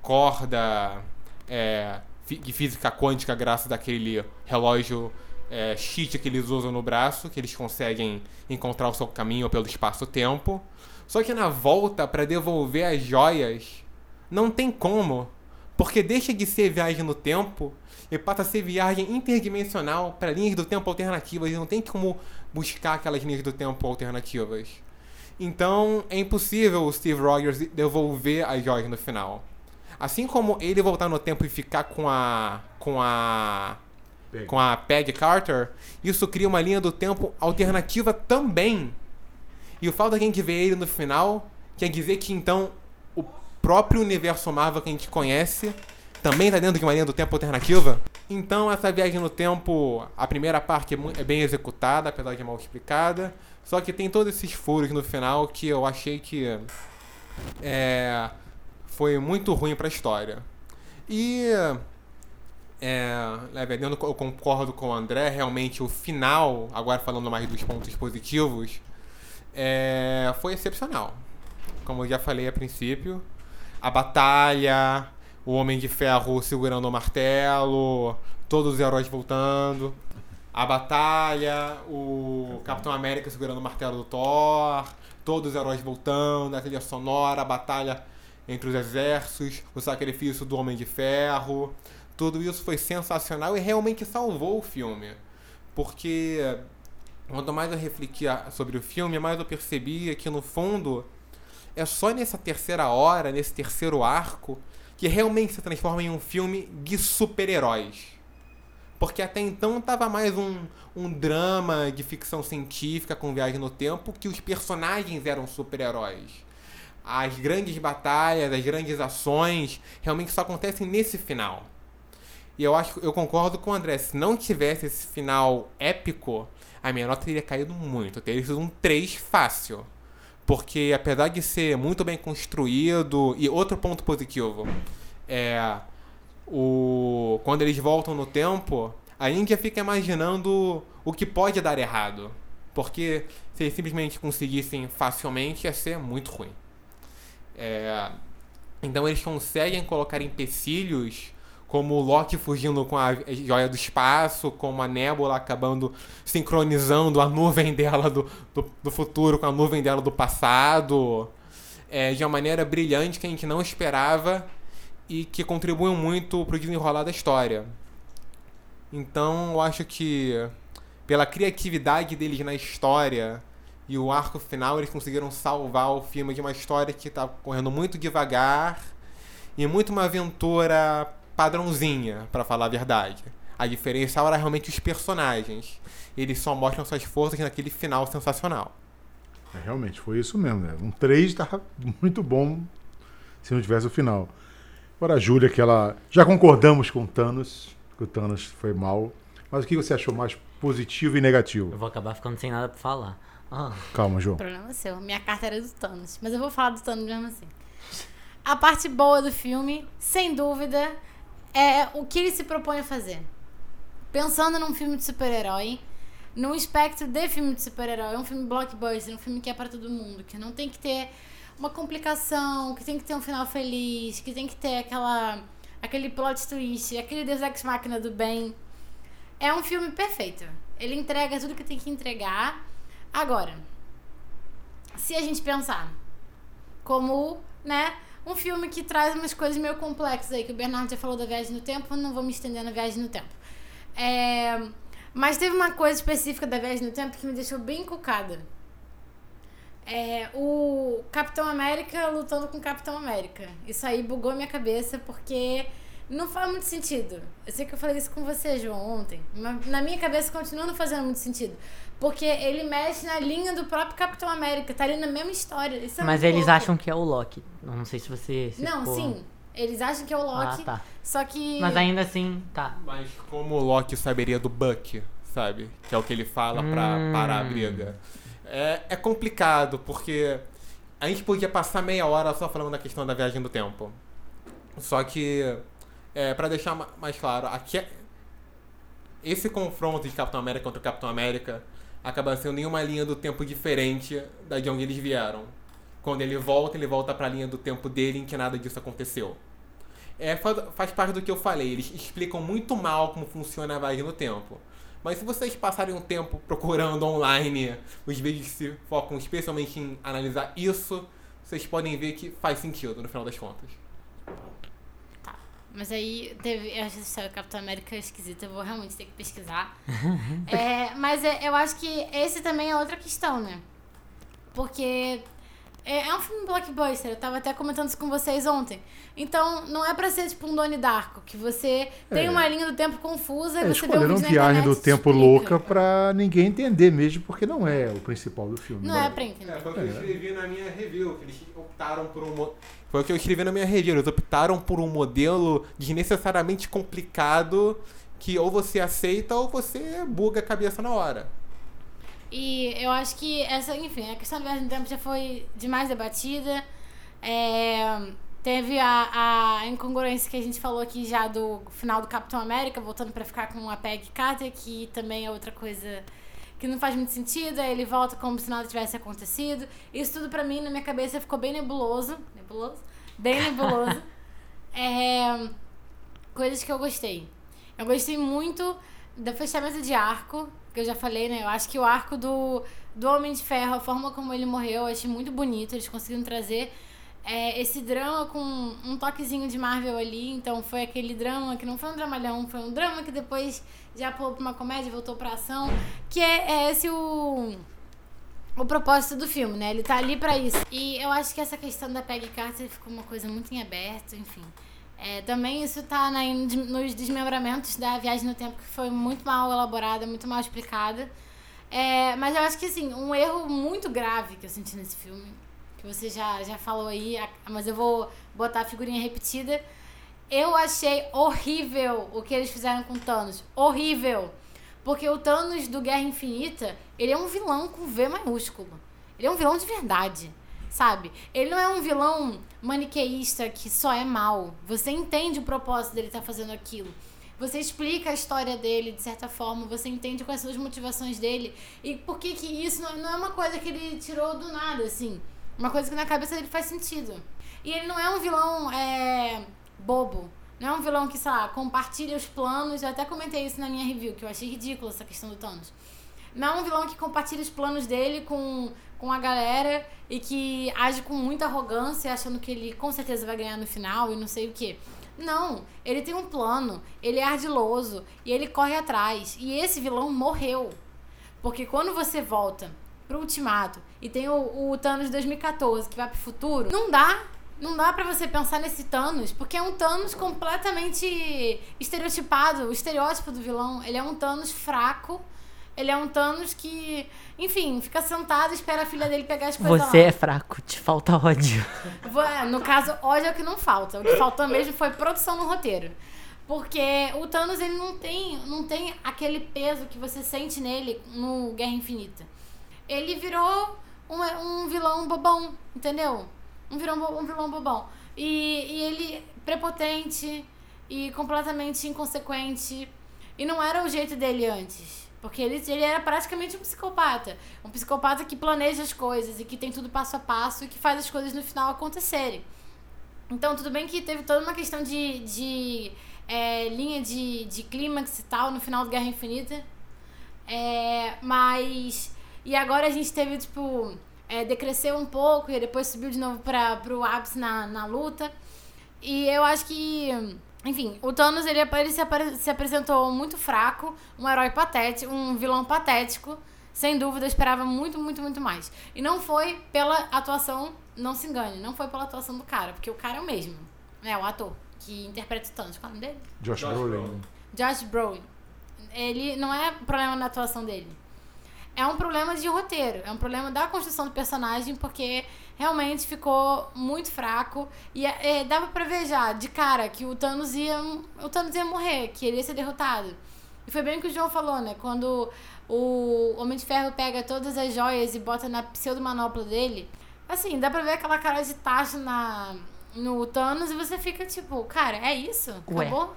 corda é, de física quântica graças àquele relógio é, cheat que eles usam no braço, que eles conseguem encontrar o seu caminho pelo espaço-tempo. Só que na volta para devolver as joias, não tem como, porque deixa de ser viagem no tempo e passa a ser viagem interdimensional para linhas do tempo alternativas e não tem como buscar aquelas linhas do tempo alternativas. Então é impossível o Steve Rogers devolver as joias no final. Assim como ele voltar no tempo e ficar com a com a Peg. com a Peg Carter, isso cria uma linha do tempo alternativa também. E o fato de a gente ver ele no final quer dizer que então próprio universo Marvel que a gente conhece também está dentro de uma linha do tempo alternativa. Então essa viagem no tempo, a primeira parte é bem executada, apesar de mal explicada. Só que tem todos esses furos no final que eu achei que é, foi muito ruim para a história. E é, eu concordo com o André, realmente o final, agora falando mais dos pontos positivos, é, foi excepcional. Como eu já falei a princípio, a batalha, o Homem de Ferro segurando o martelo, todos os heróis voltando, a batalha, o Capitão América segurando o martelo do Thor, todos os heróis voltando, a trilha sonora, a batalha entre os exércitos, o sacrifício do Homem de Ferro. Tudo isso foi sensacional e realmente salvou o filme. Porque quanto mais eu refletia sobre o filme, mais eu percebia que no fundo é só nessa terceira hora, nesse terceiro arco, que realmente se transforma em um filme de super-heróis. Porque até então tava mais um, um drama de ficção científica com viagem no tempo, que os personagens eram super-heróis. As grandes batalhas, as grandes ações, realmente só acontecem nesse final. E eu acho eu concordo com o André, se não tivesse esse final épico, a minha nota teria caído muito. Teria sido um 3 fácil. Porque apesar de ser muito bem construído, e outro ponto positivo, é o quando eles voltam no tempo, a Índia fica imaginando o que pode dar errado. Porque se eles simplesmente conseguissem facilmente, ia ser muito ruim. É, então eles conseguem colocar empecilhos como o Loki fugindo com a joia do espaço, como a Nebula acabando sincronizando a nuvem dela do, do, do futuro com a nuvem dela do passado, é, de uma maneira brilhante que a gente não esperava e que contribuem muito para o desenrolar da história. Então, eu acho que pela criatividade deles na história e o arco final, eles conseguiram salvar o filme de uma história que está correndo muito devagar e muito uma aventura padrãozinha, para falar a verdade. A diferença era realmente os personagens. Eles só mostram suas forças naquele final sensacional. É, realmente, foi isso mesmo. Né? Um 3 estava muito bom se não tivesse o final. Agora a Júlia, que ela. Já concordamos com o Thanos, que o Thanos foi mal. Mas o que você achou mais positivo e negativo? Eu vou acabar ficando sem nada pra falar. Ah. Calma, João. O problema é seu. Minha carta era do Thanos. Mas eu vou falar do Thanos mesmo assim. A parte boa do filme, sem dúvida, é o que ele se propõe a fazer. Pensando num filme de super-herói, num espectro de filme de super-herói, um filme blockbuster, um filme que é para todo mundo, que não tem que ter uma complicação, que tem que ter um final feliz, que tem que ter aquela aquele plot twist, aquele Deus Ex Máquina do bem. É um filme perfeito. Ele entrega tudo que tem que entregar. Agora, se a gente pensar como, né, um filme que traz umas coisas meio complexas aí, que o Bernardo já falou da viagem no tempo, não vou me estender na viagem no tempo. É, mas teve uma coisa específica da viagem no tempo que me deixou bem encucada. É, o Capitão América lutando com o Capitão América. Isso aí bugou minha cabeça porque não faz muito sentido. Eu sei que eu falei isso com você, João, ontem. Mas na minha cabeça continua não fazendo muito sentido. Porque ele mexe na linha do próprio Capitão América. Tá ali na mesma história. Isso é Mas eles louco. acham que é o Loki. Não sei se você. se Não, ficou- sim. Eles acham que é o Loki. Ah, tá. Só que. Mas ainda assim, tá. Mas como o Loki saberia do Buck, sabe? Que é o que ele fala pra Hum. parar a briga. É, é complicado, porque a gente podia passar meia hora só falando da questão da viagem do tempo. Só que, é, para deixar ma- mais claro, aqui é- esse confronto de Capitão América contra o Capitão América acaba sendo em uma linha do tempo diferente da de onde eles vieram. Quando ele volta, ele volta pra linha do tempo dele em que nada disso aconteceu. É, faz, faz parte do que eu falei, eles explicam muito mal como funciona a viagem no tempo. Mas se vocês passarem um tempo procurando online os vídeos se focam especialmente em analisar isso, vocês podem ver que faz sentido no final das contas. Mas aí teve. Eu acho essa história do Capitão América esquisita, eu vou realmente ter que pesquisar. É, mas é- eu acho que esse também é outra questão, né? Porque é, é um filme blockbuster, eu tava até comentando isso com vocês ontem. Então, não é pra ser tipo um Donnie Darko, que você tem É. uma linha do tempo confusa É, e você vê um vídeo na viagem do tempo explica. louca pra ninguém entender mesmo, porque não é o principal do filme. Não né? é pra entender. foi o que eu escrevi na minha review, que eles optaram por um. Foi o que eu escrevi na minha review, eles optaram por um modelo desnecessariamente complicado que ou você aceita ou você buga a cabeça na hora. E eu acho que essa, enfim, a questão da viagem no tempo já foi demais debatida. É, teve a, a incongruência que a gente falou aqui já do final do Capitão América, voltando pra ficar com a Peggy Carter, que também é outra coisa que não faz muito sentido. Aí ele volta como se nada tivesse acontecido. Isso tudo pra mim, na minha cabeça, ficou bem nebuloso. Nebuloso? Bem nebuloso. É, coisas que eu gostei. Eu gostei muito do fechamento de arco, que eu já falei, né? Eu acho que o arco do, do Homem de Ferro, a forma como ele morreu, eu achei muito bonito. Eles conseguiram trazer é, esse drama com um toquezinho de Marvel ali. Então foi aquele drama que não foi um dramalhão, foi um drama que depois já pulou pra uma comédia, voltou pra ação. Que é, é esse o o propósito do filme, né? Ele tá ali pra isso. E eu acho que essa questão da Peggy Carter ficou uma coisa muito em aberto, enfim. É, também isso tá na- nos desmembramentos da viagem no tempo, que foi muito mal elaborada, muito mal explicada. É, mas eu acho que, assim, um erro muito grave que eu senti nesse filme, que você já, já falou aí, mas eu vou botar a figurinha repetida. Eu achei horrível o que eles fizeram com Thanos. Horrível! Porque o Thanos do Guerra Infinita, ele é um vilão com V maiúsculo. Ele é um vilão de verdade, sabe? Ele não é um vilão maniqueísta que só é mal. Você entende o propósito dele estar fazendo aquilo. Você explica a história dele de certa forma, você entende quais são as motivações dele e por que que isso não, não é uma coisa que ele tirou do nada, assim. Uma coisa que na cabeça dele faz sentido. E ele não é um vilão é, bobo. Não é um vilão que, sei lá, compartilha os planos. Eu até comentei isso na minha review, que eu achei ridículo essa questão do Thanos. Não é um vilão que compartilha os planos dele com, com a galera e que age com muita arrogância, achando que ele com certeza vai ganhar no final e não sei o quê. Não, ele tem um plano, ele é ardiloso e ele corre atrás. E esse vilão morreu. Porque quando você volta pro Ultimato e tem o, o Thanos de 2014 que vai pro futuro, não dá. Não dá pra você pensar nesse Thanos, porque é um Thanos completamente estereotipado, o estereótipo do vilão. Ele é um Thanos fraco, ele é um Thanos que, enfim, fica sentado e espera a filha dele pegar as coisas Você é fraco, te falta ódio. É, No caso, ódio é o que não falta. O que faltou mesmo foi produção no roteiro. Porque o Thanos, ele não tem, não tem aquele peso que você sente nele no Guerra Infinita. Ele virou um, um vilão bobão, entendeu? Um vilão, um vilão bobão. E, e ele prepotente e completamente inconsequente. E não era o jeito dele antes. Porque ele, ele era praticamente um psicopata. Um psicopata que planeja as coisas e que tem tudo passo a passo e que faz as coisas no final acontecerem. Então, tudo bem que teve toda uma questão de, de é, linha de, de clímax e tal no final do Guerra Infinita. É, mas. E agora a gente teve, tipo. É, decresceu um pouco e depois subiu de novo para pro ápice na, na luta. E eu acho que. Enfim, o Thanos ele, ele se, apare- se apresentou muito fraco, um herói patético, um vilão patético, sem dúvida, eu esperava muito, muito, muito mais. E não foi pela atuação, não se engane, não foi pela atuação do cara, porque o cara é o mesmo, né? O ator que interpreta o Thanos. Qual é o nome dele? Josh, Josh Brolin. Brolin. Josh Brolin. Ele não é problema na atuação dele. É um problema de roteiro, é um problema da construção do personagem, porque realmente ficou muito fraco. E é, dava pra ver já, de cara, que o Thanos ia. O Thanos ia morrer, que ele ia ser derrotado. E foi bem o que o João falou, né? Quando o Homem de Ferro pega todas as joias e bota na pseudo-manopla dele. Assim, dá pra ver aquela cara de tacho na, no Thanos e você fica tipo, cara, é isso? Ué. Acabou?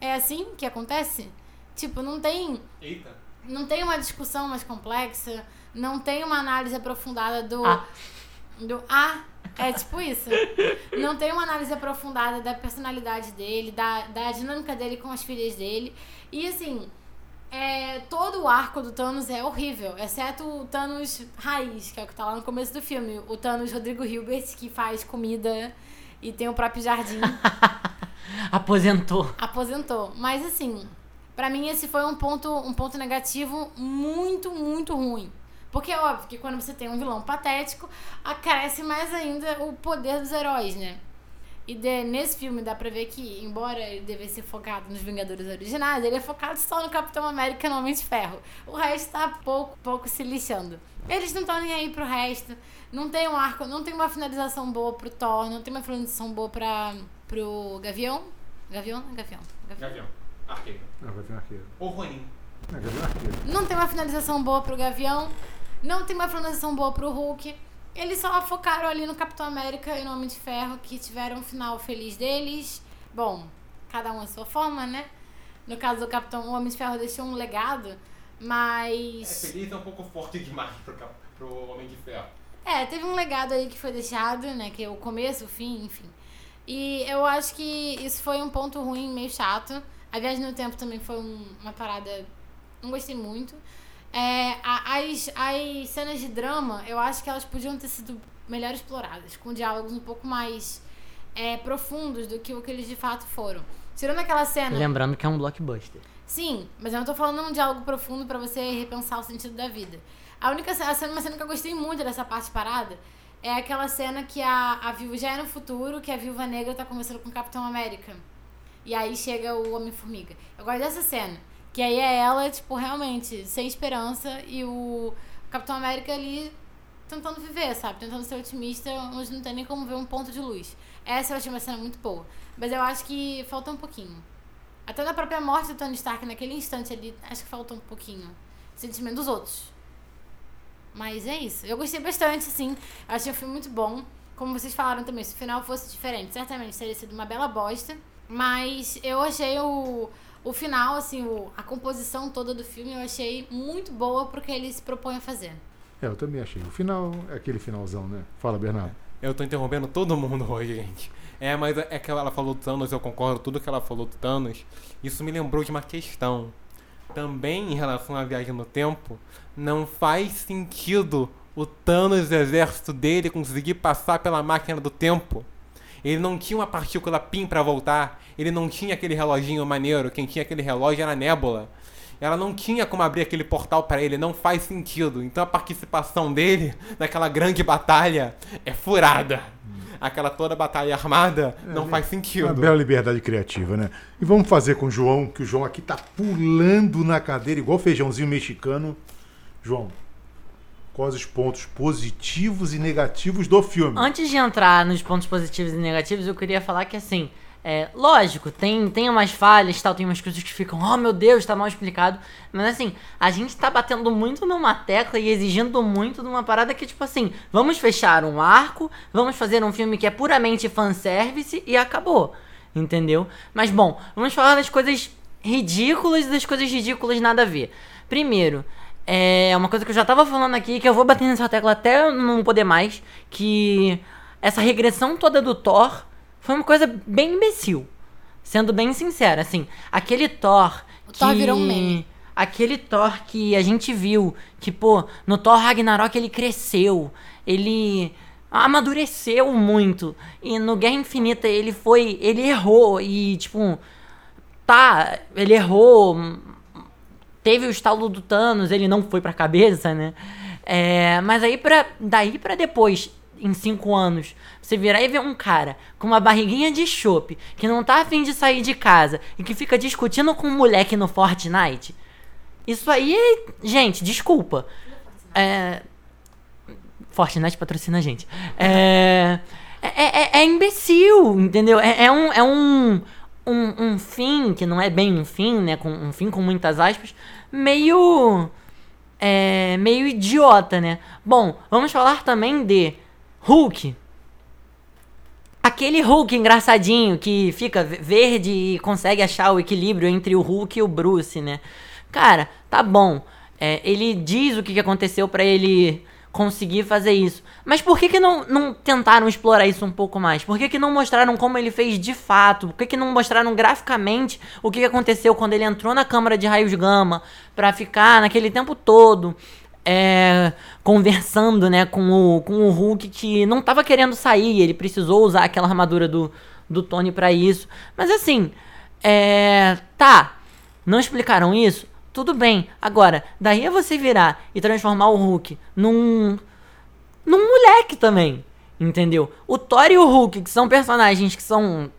É assim que acontece? Tipo, não tem Eita. não tem uma discussão mais complexa, não tem uma análise aprofundada do. Ah. Do ah, é tipo isso. Não tem uma análise aprofundada da personalidade dele, da, da dinâmica dele com as filhas dele. E assim, é, todo o arco do Thanos é horrível, exceto o Thanos raiz, que é o que tá lá no começo do filme. O Thanos Rodrigo Hilbert, que faz comida e tem o próprio jardim. Aposentou. aposentou. Mas assim, pra mim esse foi um ponto, um ponto negativo muito, muito ruim. Porque é óbvio que quando você tem um vilão patético, acresce mais ainda o poder dos heróis, né? E de- nesse filme dá pra ver que, embora ele devesse ser focado nos Vingadores originais, ele é focado só no Capitão América e no Homem de Ferro. O resto tá pouco, pouco se lixando. Eles não estão nem aí pro resto. Não tem um arco, não tem uma finalização boa pro Thor, não tem uma finalização boa pra, pro Gavião. Gavião? Não é Gavião. Gavião. Gavião. Arqueiro. Vai vir um arqueiro. Ou Ronin. Gavião Arqueiro. Não tem uma finalização boa pro Gavião. Não tem uma finalização boa pro Hulk. Eles só focaram ali no Capitão América e no Homem de Ferro, que tiveram um final feliz deles. Bom, cada um a sua forma, né? No caso do Capitão, o Homem de Ferro deixou um legado, É, mas. feliz é um pouco forte demais pro, cap- pro Homem de Ferro. É, teve um legado aí que foi deixado, né? Que é o começo, o fim, enfim. E eu acho que isso foi um ponto ruim, meio chato. A viagem no tempo também foi um- uma parada. Não gostei muito. É, as, as cenas de drama, eu acho que elas podiam ter sido melhor exploradas, com diálogos um pouco mais é, profundos do que o que eles de fato foram. Tirando aquela cena. Lembrando que é um blockbuster. Sim, mas eu não tô falando um diálogo profundo pra você repensar o sentido da vida. A única cena, a cena- uma cena que eu gostei muito dessa parte parada é aquela cena que a, a viúva já é no futuro, que a viúva negra tá conversando com o Capitão América. E aí chega o Homem-Formiga. Eu gosto dessa cena. Que aí é ela, tipo, realmente, sem esperança, e o Capitão América ali tentando viver, sabe? Tentando ser otimista, onde não tem nem como ver um ponto de luz. Essa eu achei uma cena muito boa. Mas eu acho que faltou um pouquinho. Até na própria morte do Tony Stark, naquele instante ali, acho que faltou um pouquinho. Sentimento dos outros. Mas é isso. Eu gostei bastante, assim. Achei o filme muito bom. Como vocês falaram também, se o final fosse diferente, certamente teria sido uma bela bosta. Mas eu achei o, o final, assim, o, a composição toda do filme, eu achei muito boa pro que ele se propõe a fazer. É, eu também achei. O final é aquele finalzão, né? Fala, Bernardo. Eu tô interrompendo todo mundo hoje, gente. É, mas é que ela falou do Thanos, eu concordo tudo que ela falou do Thanos. Isso me lembrou de uma questão. Também em relação à viagem no tempo, não faz sentido o Thanos e o exército dele conseguir passar pela máquina do tempo. Ele não tinha uma partícula PIN pra voltar. Ele não tinha aquele reloginho maneiro. Quem tinha aquele relógio era a Nebula. Ela não tinha como abrir aquele portal pra ele. Não faz sentido. Então a participação dele naquela grande batalha é furada. Aquela toda batalha armada não faz Uma sentido. bela liberdade criativa, né? E vamos fazer com o João, que o João aqui tá pulando na cadeira, igual feijãozinho mexicano. João, quais os pontos positivos e negativos do filme? Antes de entrar nos pontos positivos e negativos, eu queria falar que assim, é, lógico, tem, tem umas falhas tal, tem umas coisas que ficam, oh meu Deus, tá mal explicado. Mas assim, a gente tá batendo muito numa tecla e exigindo muito de uma parada que, tipo assim, vamos fechar um arco, vamos fazer um filme que é puramente fanservice e acabou. Entendeu? Mas bom, vamos falar das coisas ridículas e das coisas ridículas nada a ver. Primeiro, é uma coisa que eu já tava falando aqui, que eu vou bater nessa tecla até não poder mais, que essa regressão toda do Thor foi uma coisa bem imbecil. Sendo bem sincera, assim, aquele Thor O que... Thor virou um meme. Aquele Thor que a gente viu, que, pô, no Thor Ragnarok ele cresceu, ele amadureceu muito. E no Guerra Infinita ele foi. Ele errou. E, tipo. Tá, ele errou. Teve o estalo do Thanos, ele não foi pra cabeça, né? É, mas aí pra, daí pra depois, em cinco anos, você virar e ver um cara com uma barriguinha de chope, que não tá afim de sair de casa e que fica discutindo com um moleque no Fortnite. Isso aí, gente, desculpa. É, Fortnite patrocina a gente. É, é, é, é imbecil, entendeu? É, é um, é um, um, um fim, que não é bem um fim, né? Com, um fim com muitas aspas, meio. É, meio idiota, né? Bom, vamos falar também de Hulk. Aquele Hulk engraçadinho que fica verde e consegue achar o equilíbrio entre o Hulk e o Bruce, né? Cara, tá bom. É, ele diz o que aconteceu para ele conseguir fazer isso. Mas por que, que não, não tentaram explorar isso um pouco mais? Por que, que não mostraram como ele fez de fato? Por que, que não mostraram graficamente o que, que aconteceu quando ele entrou na câmara de raios gama para ficar naquele tempo todo é, conversando né, com, o, com o Hulk que não tava querendo sair, ele precisou usar aquela armadura do, do Tony para isso. Mas assim, é, tá, não explicaram isso? Tudo bem. Agora, daí é você virar e transformar o Hulk num. num moleque também. Entendeu? O Thor e o Hulk, que são personagens que são.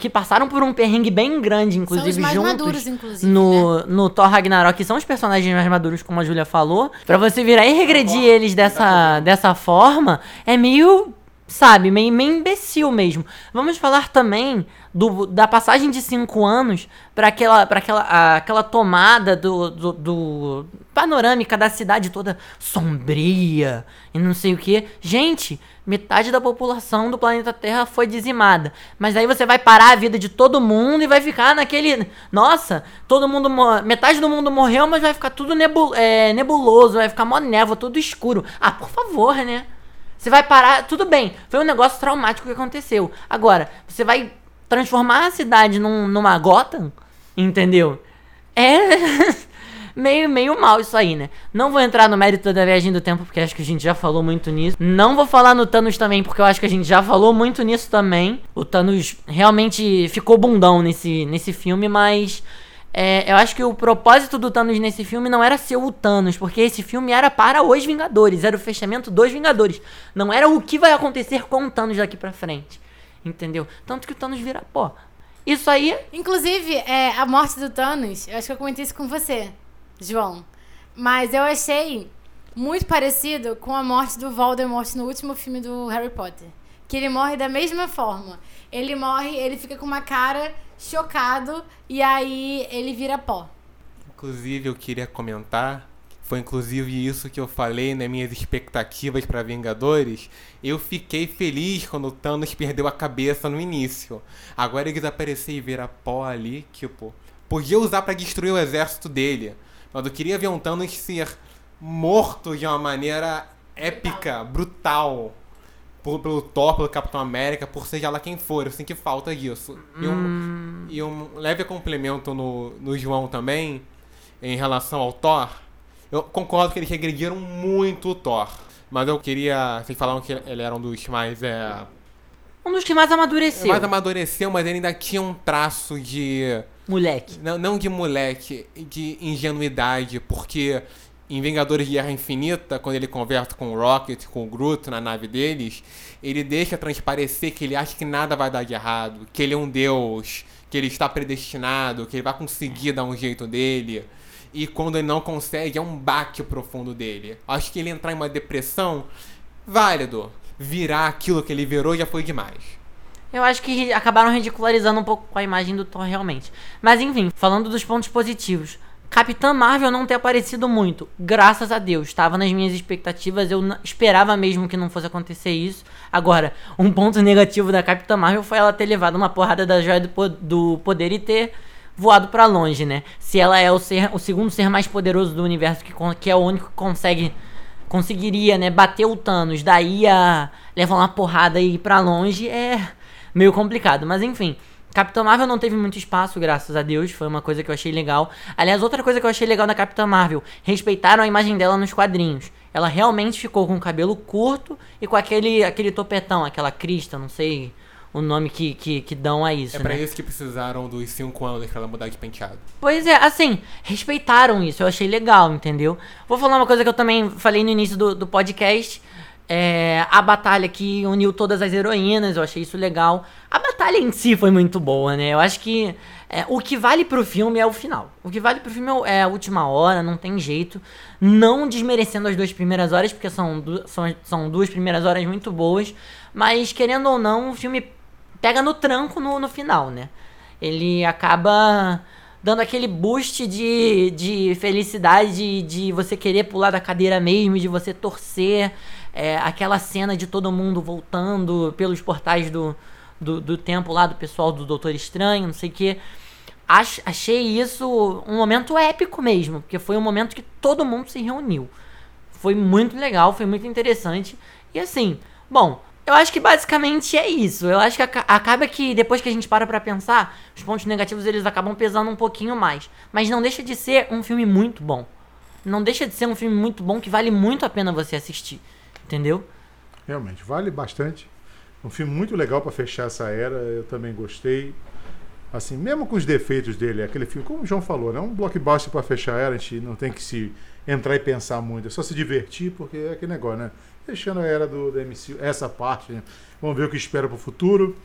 que passaram por um perrengue bem grande, inclusive, são os mais juntos. maduros, inclusive. No, né? no Thor Ragnarok, que são os personagens mais maduros, como a Julia falou. Pra você virar e regredir eles dessa, dessa forma, é meio. Sabe, meio, meio imbecil mesmo. Vamos falar também do, da passagem de cinco anos para aquela, pra aquela, aquela tomada do, do, do, panorâmica da cidade toda sombria e não sei o que. Gente, metade da população do planeta Terra foi dizimada. Mas aí você vai parar a vida de todo mundo e vai ficar naquele. Nossa, todo mundo. Metade do mundo morreu, mas vai ficar tudo nebul, é, nebuloso, vai ficar mó névoa, tudo escuro. Ah, por favor, né? Você vai parar, tudo bem, foi um negócio traumático que aconteceu. Agora, você vai transformar a cidade num, numa Gotham, entendeu? É meio, meio mal isso aí, né? Não vou entrar no mérito da viagem do tempo, porque acho que a gente já falou muito nisso. Não vou falar no Thanos também, porque eu acho que a gente já falou muito nisso também. O Thanos realmente ficou bundão nesse, nesse filme, mas é, eu acho que o propósito do Thanos nesse filme não era ser o Thanos, porque esse filme era para os Vingadores, era o fechamento dos Vingadores. Não era o que vai acontecer com o Thanos daqui pra frente. Entendeu? Tanto que o Thanos vira pó. Isso aí. Inclusive, é, a morte do Thanos, eu acho que eu comentei isso com você, João. Mas eu achei muito parecido com a morte do Voldemort no último filme do Harry Potter. Que ele morre da mesma forma. Ele morre, ele fica com uma cara chocado e aí ele vira pó. Inclusive, eu queria comentar, foi inclusive isso que eu falei nas minhas expectativas para Vingadores. Eu fiquei feliz quando o Thanos perdeu a cabeça no início. Agora ele desaparecer e virar pó ali, tipo, podia usar para destruir o exército dele. Mas eu queria ver um Thanos ser morto de uma maneira épica, brutal por, pelo Thor, pelo Capitão América, por seja lá quem for. Eu sinto que falta disso. E, um, e um leve complemento no, no João também, em relação ao Thor. Eu concordo que eles regrediram muito o Thor. Mas eu queria. Vocês falaram que ele era um dos mais. É, Um dos que mais amadureceu. mais amadureceu, mas ele ainda tinha um traço de. Moleque. Não, não de moleque, de ingenuidade, porque em Vingadores de Guerra Infinita, quando ele conversa com o Rocket, com o Groot na nave deles, ele deixa transparecer que ele acha que nada vai dar de errado, que ele é um deus, que ele está predestinado, que ele vai conseguir dar um jeito dele. E quando ele não consegue, é um baque profundo dele. Acho que ele entrar em uma depressão, válido. Virar aquilo que ele virou já foi demais. Eu acho que acabaram ridicularizando um pouco a imagem do Thor realmente. Mas enfim, falando dos pontos positivos. Capitã Marvel não ter aparecido muito, graças a Deus. Estava nas minhas expectativas, eu esperava mesmo que não fosse acontecer isso. Agora, um ponto negativo da Capitã Marvel foi ela ter levado uma porrada da joia do, po do poder e ter voado para longe, né? Se ela é o, ser, o segundo ser mais poderoso do universo, que, que é o único que consegue conseguiria, né, bater o Thanos, daí a levar uma porrada e ir pra longe é meio complicado, mas enfim. Capitã Marvel não teve muito espaço, graças a Deus, foi uma coisa que eu achei legal. Aliás, outra coisa que eu achei legal da Capitã Marvel, respeitaram a imagem dela nos quadrinhos. Ela realmente ficou com o cabelo curto e com aquele, aquele topetão, aquela crista, não sei o nome que, que, que dão a isso, É né? pra isso que precisaram dos 5 anos pra ela mudar de penteado. Pois é, assim, respeitaram isso, eu achei legal, entendeu? Vou falar uma coisa que eu também falei no início do, do podcast. É, a batalha que uniu todas as heroínas, eu achei isso legal. A batalha em si foi muito boa, né? Eu acho que é, o que vale pro filme é o final. O que vale pro filme é é a última hora, não tem jeito. Não desmerecendo as duas primeiras horas, porque são, são, são duas primeiras horas muito boas. Mas, querendo ou não, o filme pega no tranco no, no final, né? Ele acaba dando aquele boost de, de felicidade, de, de você querer pular da cadeira mesmo, de você torcer. É, aquela cena de todo mundo voltando pelos portais do, do, do tempo lá, do pessoal do Doutor Estranho, não sei o que. achei isso um momento épico mesmo, porque foi um momento que todo mundo se reuniu. Foi muito legal, foi muito interessante. E assim, bom, eu acho que basicamente é isso. Eu acho que aca- acaba que depois que a gente para pra pensar, os pontos negativos eles acabam pesando um pouquinho mais. Mas não deixa de ser um filme muito bom. Não deixa de ser um filme muito bom que vale muito a pena você assistir. Entendeu? Realmente, vale bastante. Um filme muito legal pra fechar essa era, eu também gostei. Assim, mesmo com os defeitos dele, aquele filme, como o João falou, né? Um blockbuster pra fechar a era, a gente não tem que se entrar e pensar muito, é só se divertir, porque é aquele negócio, né? Fechando a era do, do MCU, essa parte, né? Vamos ver o que espera pro futuro.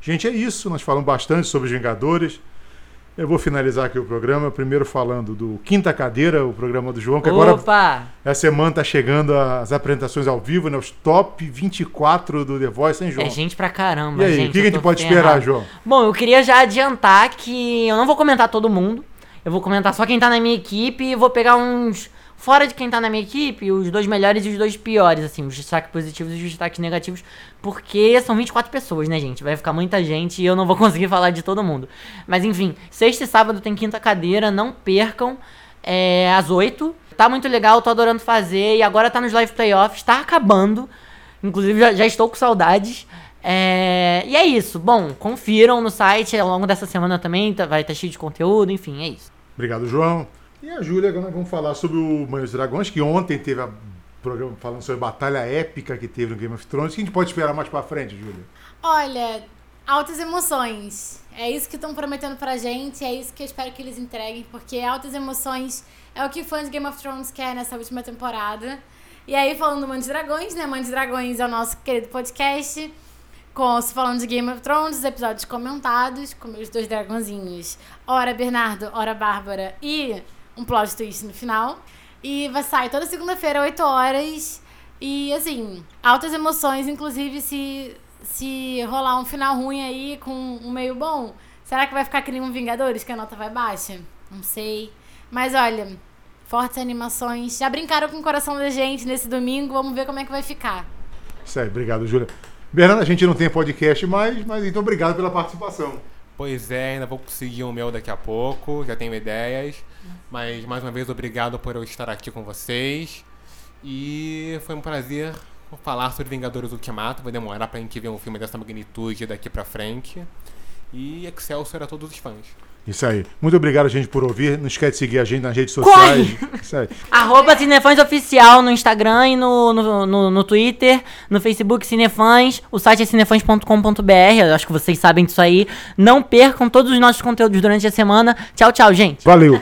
Gente, é isso, nós falamos bastante sobre os Vingadores. Eu vou finalizar aqui o programa, primeiro falando do Quinta Cadeira, o programa do João, que agora Opa! essa semana tá chegando as apresentações ao vivo, né? Os top 24 do The Voice, hein, João? É gente pra caramba, e aí, gente. o que, a gente pode ferrado. esperar, João? Bom, eu queria já adiantar que eu não vou comentar todo mundo. Eu vou comentar só quem tá na minha equipe e vou pegar uns. Fora de quem tá na minha equipe, os dois melhores e os dois piores, assim, os destaques positivos e os destaques negativos, porque são 24 pessoas, né, gente? Vai ficar muita gente e eu não vou conseguir falar de todo mundo. Mas enfim, sexta e sábado tem quinta cadeira, não percam. É às 8. Tá muito legal, tô adorando fazer. E agora tá nos live playoffs, tá acabando. Inclusive, já, já estou com saudades. É, e é isso. Bom, confiram no site ao longo dessa semana também. tá- vai estar cheio de conteúdo, enfim, é isso. Obrigado, João. E a Júlia, agora vamos falar sobre o Mãe dos Dragões, que ontem teve a programa falando sobre a batalha épica que teve no Game of Thrones. O que a gente pode esperar mais pra frente, Júlia? Olha, altas emoções. É isso que estão prometendo pra gente, é isso que eu espero que eles entreguem, porque altas emoções é o que fãs de Game of Thrones quer nessa última temporada. E aí, falando do Mãe dos Dragões, né? Mãe dos Dragões é o nosso querido podcast. Com, falando de Game of Thrones, episódios comentados, com meus dois dragãozinhos. Ora Bernardo, ora Bárbara e um plot twist no final. E vai sair toda segunda-feira, 8 horas. E assim, altas emoções, inclusive se, se rolar um final ruim aí com um meio bom, será que vai ficar que nem um Vingadores, que a nota vai baixa? Não sei. Mas olha, fortes animações. Já brincaram com o coração da gente nesse domingo, vamos ver como é que vai ficar. Isso aí, obrigado, Júlia. Bernardo, a gente não tem podcast mais, mas então obrigado pela participação. Pois é, ainda vou conseguir o meu daqui a pouco, já tenho ideias. Mas mais uma vez, obrigado por eu estar aqui com vocês. E foi um prazer falar sobre Vingadores Ultimato. Vai demorar pra gente ver um filme dessa magnitude daqui pra frente. E Excelsior a todos os fãs. Isso aí. Muito obrigado, gente, por ouvir. Não esquece de seguir a gente nas redes sociais. Isso aí. Arroba Cinefãs Oficial no Instagram e no, no, no, no Twitter, no Facebook Cinefãs, o site é cinefãs.com.br, eu acho que vocês sabem disso aí. Não percam todos os nossos conteúdos durante a semana. Tchau, tchau, gente. Valeu.